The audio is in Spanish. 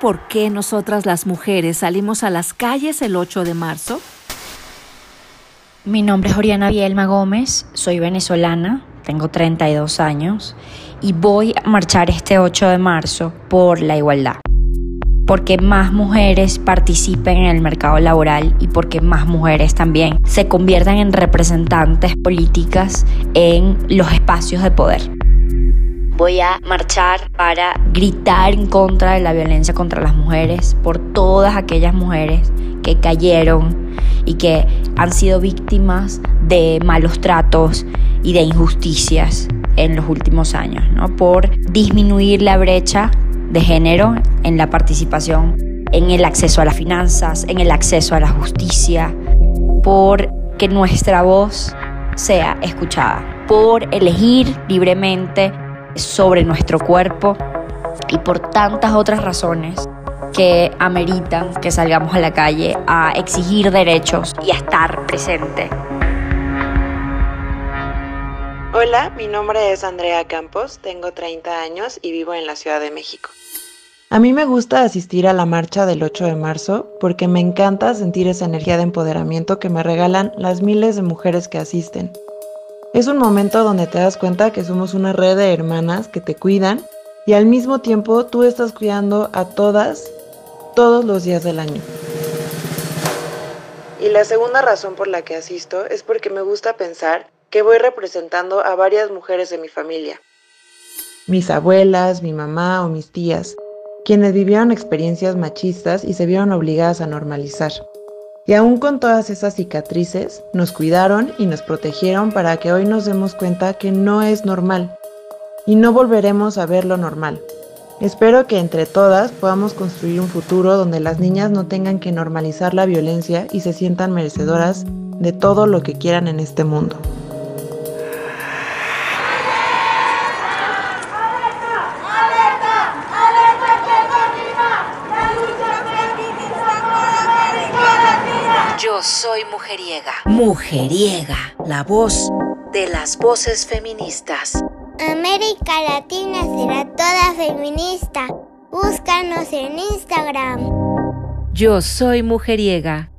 por qué nosotras las mujeres salimos a las calles el 8 de marzo? Mi nombre es Oriana Bielma Gómez, soy venezolana, tengo 32 años y voy a marchar este 8 de marzo por la igualdad. Porque más mujeres participen en el mercado laboral y porque más mujeres también se conviertan en representantes políticas en los espacios de poder. Voy a marchar para gritar en contra de la violencia contra las mujeres, por todas aquellas mujeres que cayeron y que han sido víctimas de malos tratos y de injusticias en los últimos años, ¿no? por disminuir la brecha de género en la participación en el acceso a las finanzas, en el acceso a la justicia, por que nuestra voz sea escuchada, por elegir libremente sobre nuestro cuerpo y por tantas otras razones que ameritan que salgamos a la calle a exigir derechos y a estar presente. Hola, mi nombre es Andrea Campos, tengo 30 años y vivo en la Ciudad de México. A mí me gusta asistir a la marcha del 8 de marzo porque me encanta sentir esa energía de empoderamiento que me regalan las miles de mujeres que asisten. Es un momento donde te das cuenta que somos una red de hermanas que te cuidan y al mismo tiempo tú estás cuidando a todas todos los días del año. Y la segunda razón por la que asisto es porque me gusta pensar que voy representando a varias mujeres de mi familia. Mis abuelas, mi mamá o mis tías, quienes vivieron experiencias machistas y se vieron obligadas a normalizar. Y aún con todas esas cicatrices, nos cuidaron y nos protegieron para que hoy nos demos cuenta que no es normal y no volveremos a ver lo normal. Espero que entre todas podamos construir un futuro donde las niñas no tengan que normalizar la violencia y se sientan merecedoras de todo lo que quieran en este mundo. Yo soy mujeriega. Mujeriega, la voz de las voces feministas. América Latina será toda feminista. Búscanos en Instagram. Yo soy mujeriega.